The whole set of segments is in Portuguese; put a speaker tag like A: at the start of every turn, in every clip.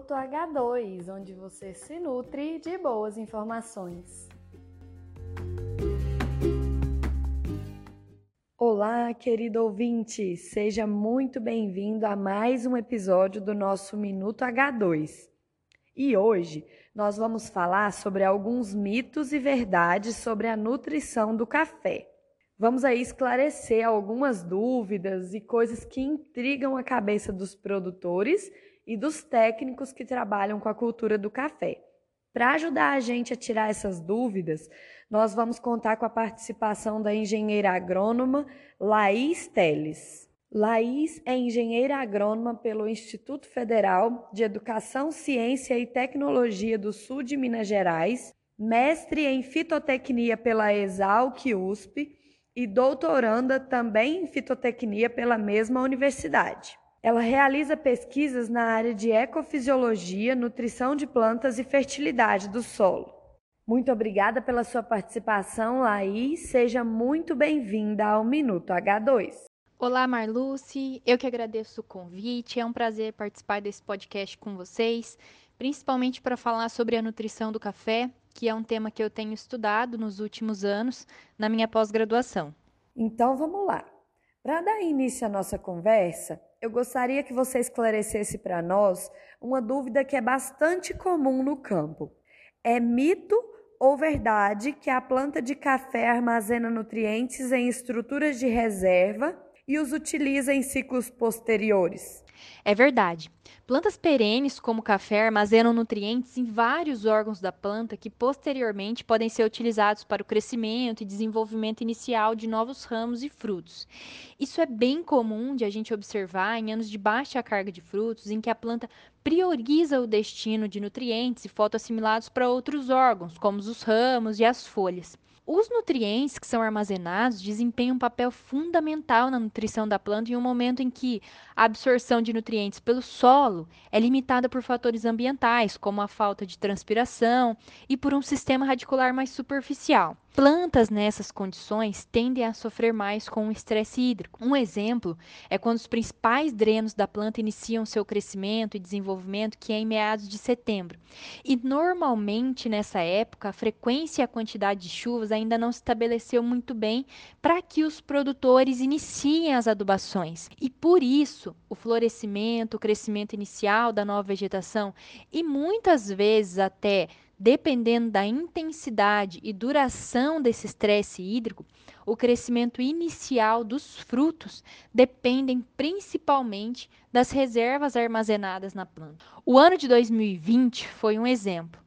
A: Minuto H2, onde você se nutre de boas informações. Olá, querido ouvinte! Seja muito bem-vindo a mais um episódio do nosso Minuto H2. E hoje nós vamos falar sobre alguns mitos e verdades sobre a nutrição do café. Vamos aí esclarecer algumas dúvidas e coisas que intrigam a cabeça dos produtores e dos técnicos que trabalham com a cultura do café. Para ajudar a gente a tirar essas dúvidas, nós vamos contar com a participação da engenheira agrônoma Laís Teles. Laís é engenheira agrônoma pelo Instituto Federal de Educação, Ciência e Tecnologia do Sul de Minas Gerais, mestre em fitotecnia pela Exalc USP e doutoranda também em fitotecnia pela mesma universidade. Ela realiza pesquisas na área de ecofisiologia, nutrição de plantas e fertilidade do solo. Muito obrigada pela sua participação, Laís. Seja muito bem-vinda ao Minuto H2.
B: Olá, Marluce. Eu que agradeço o convite. É um prazer participar desse podcast com vocês, principalmente para falar sobre a nutrição do café, que é um tema que eu tenho estudado nos últimos anos na minha pós-graduação.
A: Então vamos lá. Para dar início à nossa conversa, eu gostaria que você esclarecesse para nós uma dúvida que é bastante comum no campo. É mito ou verdade que a planta de café armazena nutrientes em estruturas de reserva e os utiliza em ciclos posteriores?
B: É verdade. Plantas perenes, como o café, armazenam nutrientes em vários órgãos da planta que posteriormente podem ser utilizados para o crescimento e desenvolvimento inicial de novos ramos e frutos. Isso é bem comum de a gente observar em anos de baixa carga de frutos, em que a planta prioriza o destino de nutrientes e fotoassimilados para outros órgãos, como os ramos e as folhas. Os nutrientes que são armazenados desempenham um papel fundamental na nutrição da planta em um momento em que a absorção de nutrientes pelo solo é limitada por fatores ambientais, como a falta de transpiração e por um sistema radicular mais superficial. Plantas nessas condições tendem a sofrer mais com o estresse hídrico. Um exemplo é quando os principais drenos da planta iniciam seu crescimento e desenvolvimento, que é em meados de setembro. E normalmente nessa época, a frequência e a quantidade de chuvas ainda não se estabeleceu muito bem para que os produtores iniciem as adubações. E por isso, o florescimento, o crescimento inicial da nova vegetação e muitas vezes até dependendo da intensidade e duração desse estresse hídrico, o crescimento inicial dos frutos dependem principalmente das reservas armazenadas na planta. O ano de 2020 foi um exemplo.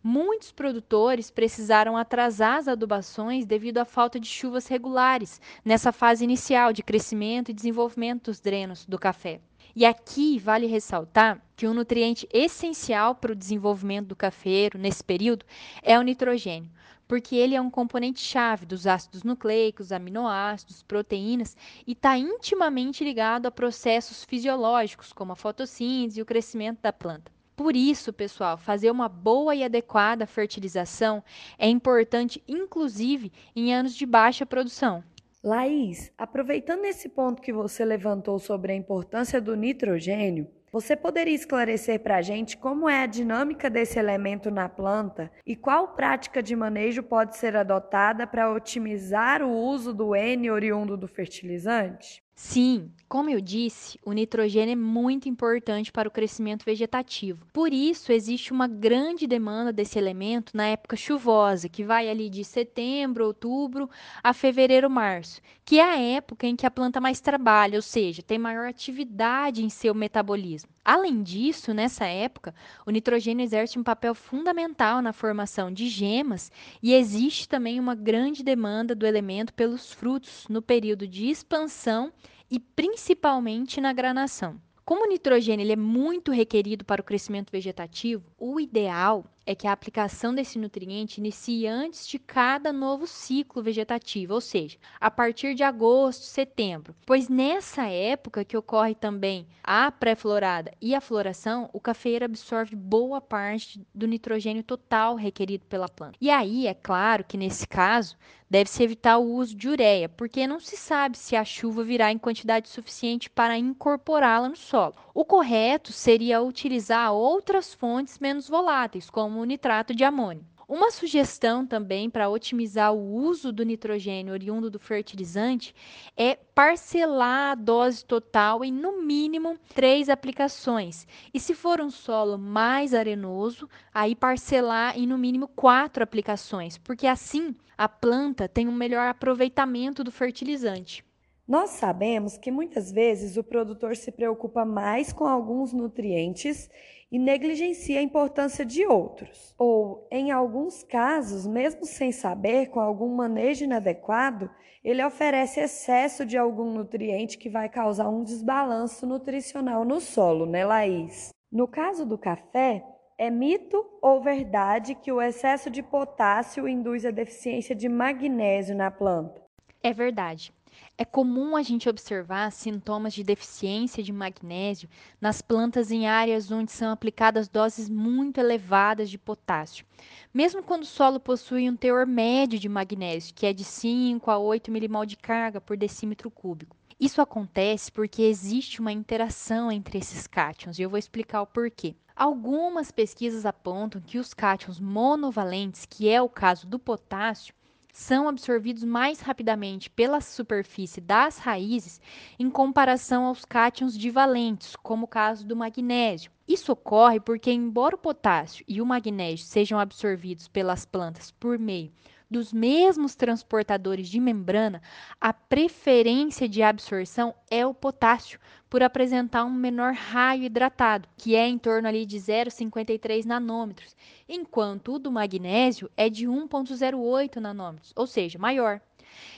B: Muitos produtores precisaram atrasar as adubações devido à falta de chuvas regulares nessa fase inicial de crescimento e desenvolvimento dos drenos do café. E aqui vale ressaltar que um nutriente essencial para o desenvolvimento do cafeiro nesse período é o nitrogênio, porque ele é um componente-chave dos ácidos nucleicos, aminoácidos, proteínas e está intimamente ligado a processos fisiológicos, como a fotossíntese e o crescimento da planta. Por isso, pessoal, fazer uma boa e adequada fertilização é importante, inclusive em anos de baixa produção.
A: Laís, aproveitando esse ponto que você levantou sobre a importância do nitrogênio, você poderia esclarecer para a gente como é a dinâmica desse elemento na planta e qual prática de manejo pode ser adotada para otimizar o uso do N oriundo do fertilizante?
B: Sim, como eu disse, o nitrogênio é muito importante para o crescimento vegetativo. Por isso, existe uma grande demanda desse elemento na época chuvosa, que vai ali de setembro, outubro a fevereiro, março, que é a época em que a planta mais trabalha, ou seja, tem maior atividade em seu metabolismo. Além disso, nessa época, o nitrogênio exerce um papel fundamental na formação de gemas e existe também uma grande demanda do elemento pelos frutos no período de expansão e principalmente na granação. Como o nitrogênio ele é muito requerido para o crescimento vegetativo, o ideal é que a aplicação desse nutriente inicia antes de cada novo ciclo vegetativo, ou seja, a partir de agosto, setembro, pois nessa época que ocorre também a pré-florada e a floração, o cafeeiro absorve boa parte do nitrogênio total requerido pela planta. E aí, é claro que nesse caso, deve-se evitar o uso de ureia, porque não se sabe se a chuva virá em quantidade suficiente para incorporá-la no solo. O correto seria utilizar outras fontes menos voláteis, como o nitrato de amônio. Uma sugestão também para otimizar o uso do nitrogênio oriundo do fertilizante é parcelar a dose total em no mínimo três aplicações. E se for um solo mais arenoso, aí parcelar em no mínimo quatro aplicações, porque assim a planta tem um melhor aproveitamento do fertilizante.
A: Nós sabemos que muitas vezes o produtor se preocupa mais com alguns nutrientes e negligencia a importância de outros. Ou, em alguns casos, mesmo sem saber, com algum manejo inadequado, ele oferece excesso de algum nutriente que vai causar um desbalanço nutricional no solo, né, Laís? No caso do café, é mito ou verdade que o excesso de potássio induz a deficiência de magnésio na planta?
B: É verdade. É comum a gente observar sintomas de deficiência de magnésio nas plantas em áreas onde são aplicadas doses muito elevadas de potássio, mesmo quando o solo possui um teor médio de magnésio, que é de 5 a 8 milimol de carga por decímetro cúbico. Isso acontece porque existe uma interação entre esses cátions e eu vou explicar o porquê. Algumas pesquisas apontam que os cátions monovalentes, que é o caso do potássio, são absorvidos mais rapidamente pela superfície das raízes em comparação aos cátions divalentes, como o caso do magnésio. Isso ocorre porque, embora o potássio e o magnésio sejam absorvidos pelas plantas por meio dos mesmos transportadores de membrana, a preferência de absorção é o potássio, por apresentar um menor raio hidratado, que é em torno ali de 0,53 nanômetros, enquanto o do magnésio é de 1,08 nanômetros, ou seja, maior.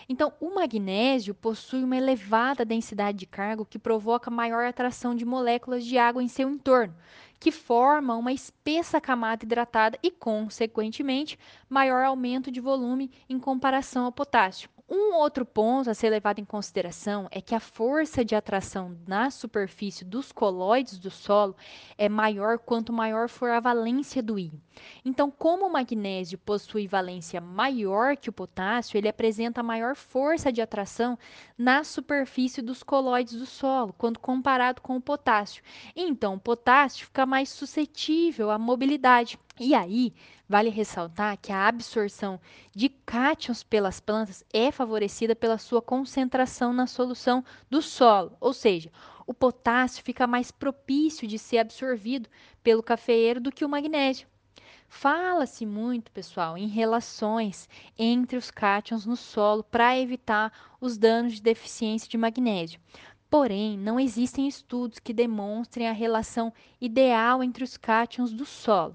B: Então, o magnésio possui uma elevada densidade de carga que provoca maior atração de moléculas de água em seu entorno, que forma uma espessa camada hidratada e, consequentemente, maior aumento de volume em comparação ao potássio. Um outro ponto a ser levado em consideração é que a força de atração na superfície dos coloides do solo é maior quanto maior for a valência do íon. Então, como o magnésio possui valência maior que o potássio, ele apresenta maior força de atração na superfície dos coloides do solo, quando comparado com o potássio. Então, o potássio fica mais suscetível à mobilidade. E aí, vale ressaltar que a absorção de cátions pelas plantas é favorecida pela sua concentração na solução do solo, ou seja, o potássio fica mais propício de ser absorvido pelo cafeeiro do que o magnésio. Fala-se muito, pessoal, em relações entre os cátions no solo para evitar os danos de deficiência de magnésio. Porém, não existem estudos que demonstrem a relação ideal entre os cátions do solo.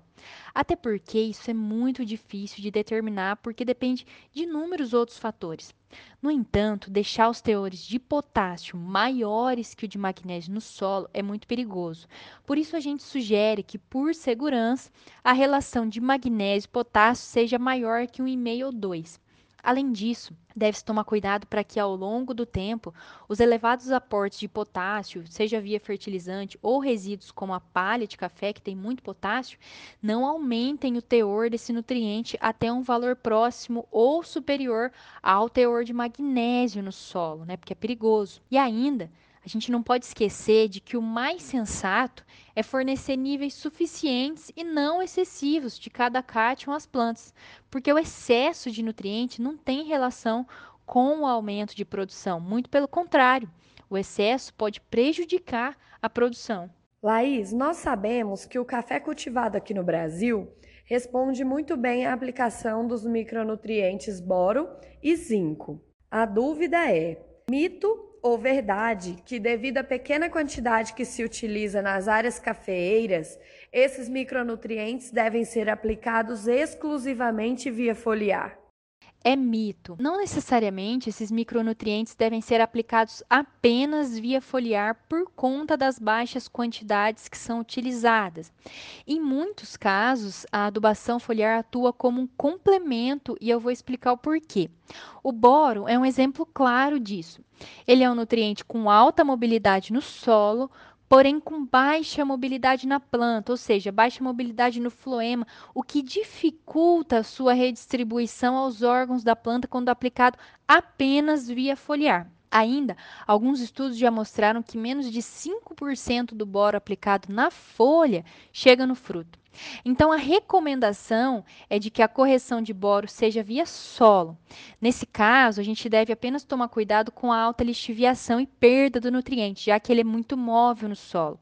B: Até porque isso é muito difícil de determinar, porque depende de inúmeros outros fatores. No entanto, deixar os teores de potássio maiores que o de magnésio no solo é muito perigoso. Por isso, a gente sugere que, por segurança, a relação de magnésio e potássio seja maior que 1,5 ou 2. Além disso, deve-se tomar cuidado para que ao longo do tempo os elevados aportes de potássio, seja via fertilizante ou resíduos como a palha de café, que tem muito potássio, não aumentem o teor desse nutriente até um valor próximo ou superior ao teor de magnésio no solo, né? Porque é perigoso. E ainda, a gente não pode esquecer de que o mais sensato é fornecer níveis suficientes e não excessivos de cada cátion às plantas, porque o excesso de nutriente não tem relação com o aumento de produção, muito pelo contrário, o excesso pode prejudicar a produção.
A: Laís, nós sabemos que o café cultivado aqui no Brasil responde muito bem à aplicação dos micronutrientes boro e zinco. A dúvida é: mito ou verdade que, devido à pequena quantidade que se utiliza nas áreas cafeeiras, esses micronutrientes devem ser aplicados exclusivamente via foliar?
B: É mito. Não necessariamente esses micronutrientes devem ser aplicados apenas via foliar por conta das baixas quantidades que são utilizadas. Em muitos casos, a adubação foliar atua como um complemento e eu vou explicar o porquê. O boro é um exemplo claro disso. Ele é um nutriente com alta mobilidade no solo, porém com baixa mobilidade na planta, ou seja, baixa mobilidade no floema, o que dificulta a sua redistribuição aos órgãos da planta quando aplicado apenas via foliar. Ainda, alguns estudos já mostraram que menos de 5% do boro aplicado na folha chega no fruto. Então, a recomendação é de que a correção de boro seja via solo. Nesse caso, a gente deve apenas tomar cuidado com a alta lixiviação e perda do nutriente, já que ele é muito móvel no solo.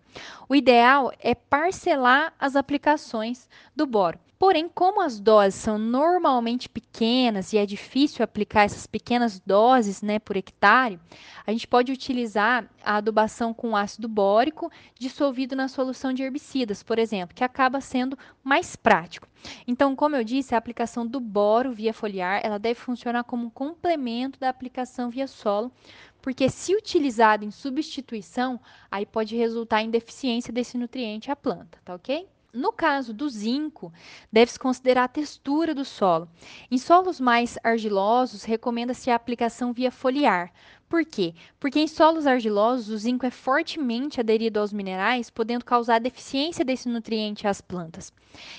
B: O ideal é parcelar as aplicações do boro. Porém, como as doses são normalmente pequenas e é difícil aplicar essas pequenas doses né, por hectare, a gente pode utilizar a adubação com ácido bórico dissolvido na solução de herbicidas, por exemplo, que acaba sendo mais prático. Então, como eu disse, a aplicação do boro via foliar, ela deve funcionar como complemento da aplicação via solo, porque se utilizado em substituição, aí pode resultar em deficiência desse nutriente à planta, tá ok? No caso do zinco, deve-se considerar a textura do solo. Em solos mais argilosos, recomenda-se a aplicação via foliar. Por quê? Porque em solos argilosos, o zinco é fortemente aderido aos minerais, podendo causar deficiência desse nutriente às plantas.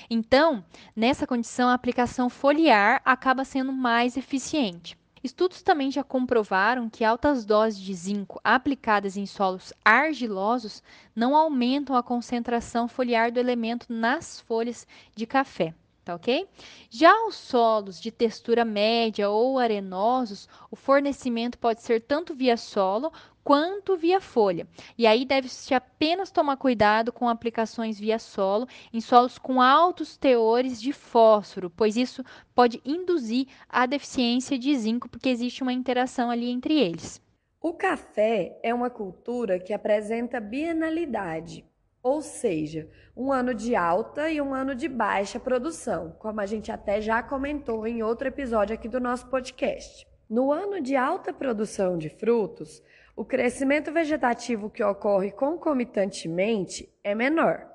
B: Então, nessa condição, a aplicação foliar acaba sendo mais eficiente. Estudos também já comprovaram que altas doses de zinco aplicadas em solos argilosos não aumentam a concentração foliar do elemento nas folhas de café tá ok? Já os solos de textura média ou arenosos, o fornecimento pode ser tanto via solo quanto via folha. E aí deve-se apenas tomar cuidado com aplicações via solo em solos com altos teores de fósforo, pois isso pode induzir a deficiência de zinco, porque existe uma interação ali entre eles.
A: O café é uma cultura que apresenta bienalidade, ou seja, um ano de alta e um ano de baixa produção, como a gente até já comentou em outro episódio aqui do nosso podcast. No ano de alta produção de frutos, o crescimento vegetativo que ocorre concomitantemente é menor.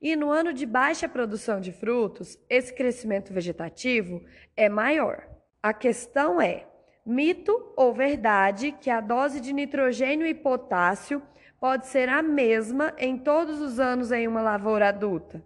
A: E no ano de baixa produção de frutos, esse crescimento vegetativo é maior. A questão é: mito ou verdade que a dose de nitrogênio e potássio pode ser a mesma em todos os anos em uma lavoura adulta?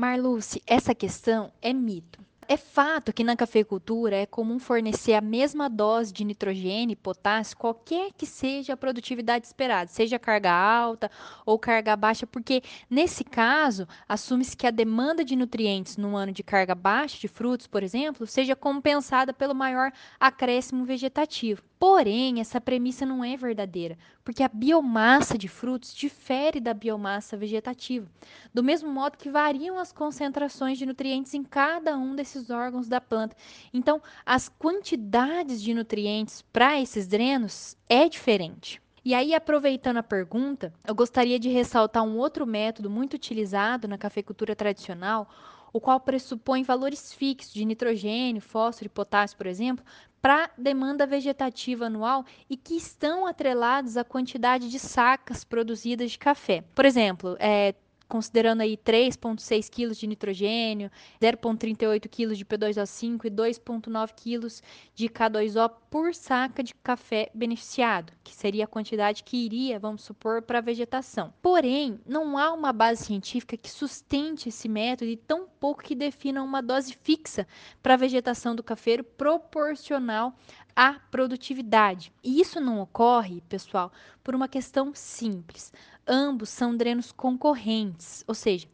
B: Marluce, essa questão é mito. É fato que na cafeicultura é comum fornecer a mesma dose de nitrogênio e potássio, qualquer que seja a produtividade esperada, seja carga alta ou carga baixa, porque nesse caso assume-se que a demanda de nutrientes no ano de carga baixa de frutos, por exemplo, seja compensada pelo maior acréscimo vegetativo. Porém, essa premissa não é verdadeira, porque a biomassa de frutos difere da biomassa vegetativa, do mesmo modo que variam as concentrações de nutrientes em cada um desses órgãos da planta. Então, as quantidades de nutrientes para esses drenos é diferente. E aí, aproveitando a pergunta, eu gostaria de ressaltar um outro método muito utilizado na cafeicultura tradicional, o qual pressupõe valores fixos de nitrogênio, fósforo e potássio, por exemplo, para demanda vegetativa anual e que estão atrelados à quantidade de sacas produzidas de café. Por exemplo, é, considerando aí 3,6 kg de nitrogênio, 0,38 kg de P2O5 e 2,9 kg de K2O por saca de café beneficiado, que seria a quantidade que iria, vamos supor, para a vegetação. Porém, não há uma base científica que sustente esse método e tão pouco que defina uma dose fixa para a vegetação do cafeiro proporcional à produtividade. E isso não ocorre, pessoal, por uma questão simples ambos são drenos concorrentes, ou seja,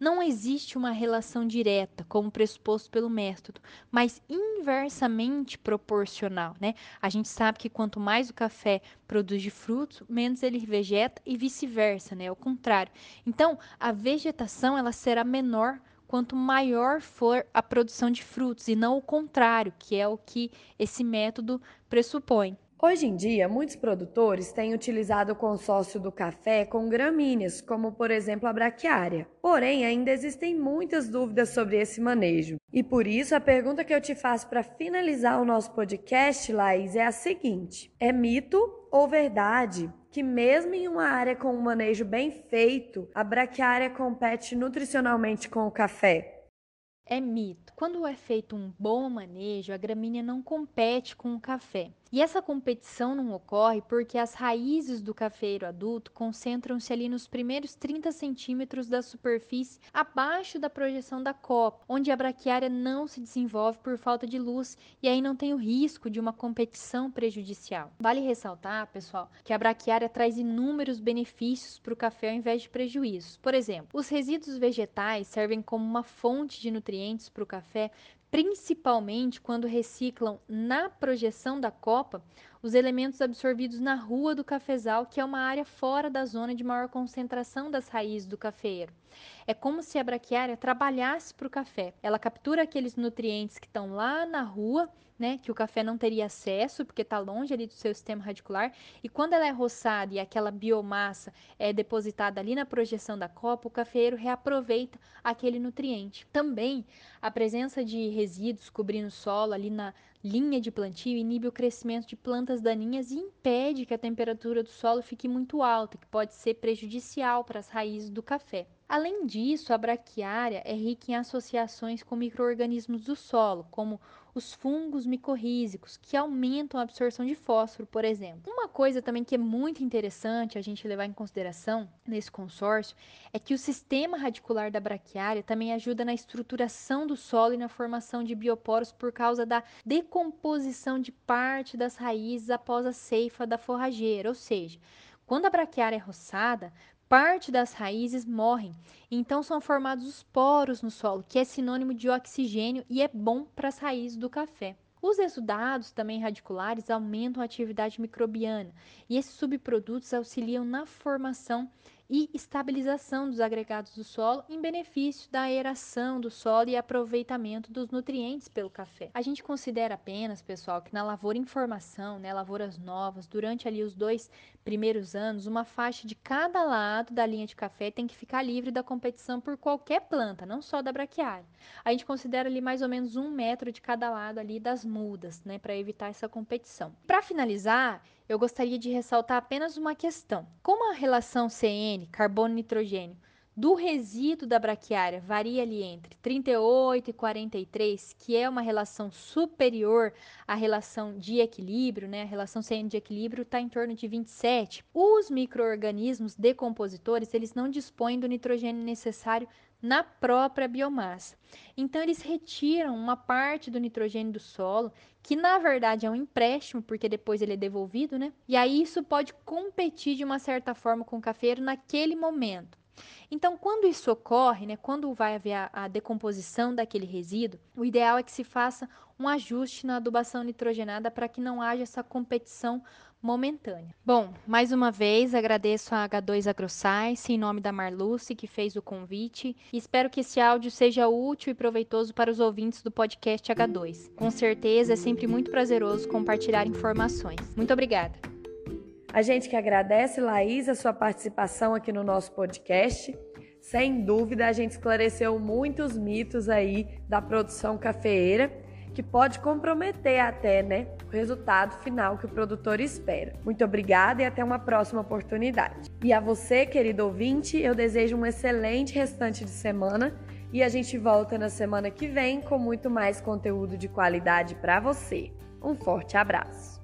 B: não existe uma relação direta, como pressuposto pelo método, mas inversamente proporcional, né? A gente sabe que quanto mais o café produz de frutos, menos ele vegeta e vice-versa, né? O contrário. Então, a vegetação ela será menor quanto maior for a produção de frutos e não o contrário, que é o que esse método pressupõe.
A: Hoje em dia, muitos produtores têm utilizado o consórcio do café com gramíneas, como por exemplo a braquiária. Porém, ainda existem muitas dúvidas sobre esse manejo. E por isso, a pergunta que eu te faço para finalizar o nosso podcast, Laís, é a seguinte: é mito ou verdade que mesmo em uma área com um manejo bem feito, a braquiária compete nutricionalmente com o café?
B: É mito. Quando é feito um bom manejo, a gramínea não compete com o café. E essa competição não ocorre porque as raízes do cafeiro adulto concentram-se ali nos primeiros 30 centímetros da superfície abaixo da projeção da copa, onde a braquiária não se desenvolve por falta de luz e aí não tem o risco de uma competição prejudicial. Vale ressaltar, pessoal, que a braquiária traz inúmeros benefícios para o café ao invés de prejuízos. Por exemplo, os resíduos vegetais servem como uma fonte de nutrientes para o café principalmente quando reciclam na projeção da copa os elementos absorvidos na rua do cafezal, que é uma área fora da zona de maior concentração das raízes do cafeeiro. É como se a braquiária trabalhasse para o café. Ela captura aqueles nutrientes que estão lá na rua, né, que o café não teria acesso, porque está longe ali do seu sistema radicular, e quando ela é roçada e aquela biomassa é depositada ali na projeção da copa, o cafeeiro reaproveita aquele nutriente. Também a presença de resíduos cobrindo o solo ali na linha de plantio inibe o crescimento de plantas daninhas e impede que a temperatura do solo fique muito alta, que pode ser prejudicial para as raízes do café. Além disso, a braquiária é rica em associações com micro-organismos do solo, como os fungos micorrízicos, que aumentam a absorção de fósforo, por exemplo. Uma coisa também que é muito interessante a gente levar em consideração nesse consórcio é que o sistema radicular da braquiária também ajuda na estruturação do solo e na formação de bioporos por causa da decomposição de parte das raízes após a ceifa da forrageira, ou seja, quando a braquiária é roçada, parte das raízes morrem. Então são formados os poros no solo, que é sinônimo de oxigênio e é bom para as raízes do café. Os exudados, também radiculares, aumentam a atividade microbiana e esses subprodutos auxiliam na formação e estabilização dos agregados do solo em benefício da aeração do solo e aproveitamento dos nutrientes pelo café. A gente considera apenas, pessoal, que na lavoura em formação, né, lavouras novas, durante ali os dois primeiros anos, uma faixa de cada lado da linha de café tem que ficar livre da competição por qualquer planta, não só da braquiária. A gente considera ali mais ou menos um metro de cada lado ali das mudas, né, para evitar essa competição. Para finalizar, eu gostaria de ressaltar apenas uma questão. Como a relação CN, carbono-nitrogênio, do resíduo da braquiária varia ali entre 38 e 43, que é uma relação superior à relação de equilíbrio, né? A relação CN de equilíbrio está em torno de 27. Os microorganismos decompositores, eles não dispõem do nitrogênio necessário na própria biomassa. Então eles retiram uma parte do nitrogênio do solo, que na verdade é um empréstimo, porque depois ele é devolvido, né? E aí isso pode competir de uma certa forma com o cafeiro naquele momento. Então, quando isso ocorre, né, quando vai haver a, a, decomposição daquele resíduo, o ideal é que se faça um ajuste na adubação nitrogenada para que não haja essa competição momentânea. Bom, mais uma vez agradeço a H2 AgroScience em nome da Marluce que fez o convite e espero que esse áudio seja útil e proveitoso para os ouvintes do podcast H2. Com certeza é sempre muito prazeroso compartilhar informações. Muito obrigada.
A: A gente que agradece, Laís, a sua participação aqui no nosso podcast. Sem dúvida, a gente esclareceu muitos mitos aí da produção cafeeira que pode comprometer até, né, o resultado final que o produtor espera. Muito obrigada e até uma próxima oportunidade. E a você, querido ouvinte, eu desejo um excelente restante de semana e a gente volta na semana que vem com muito mais conteúdo de qualidade para você. Um forte abraço.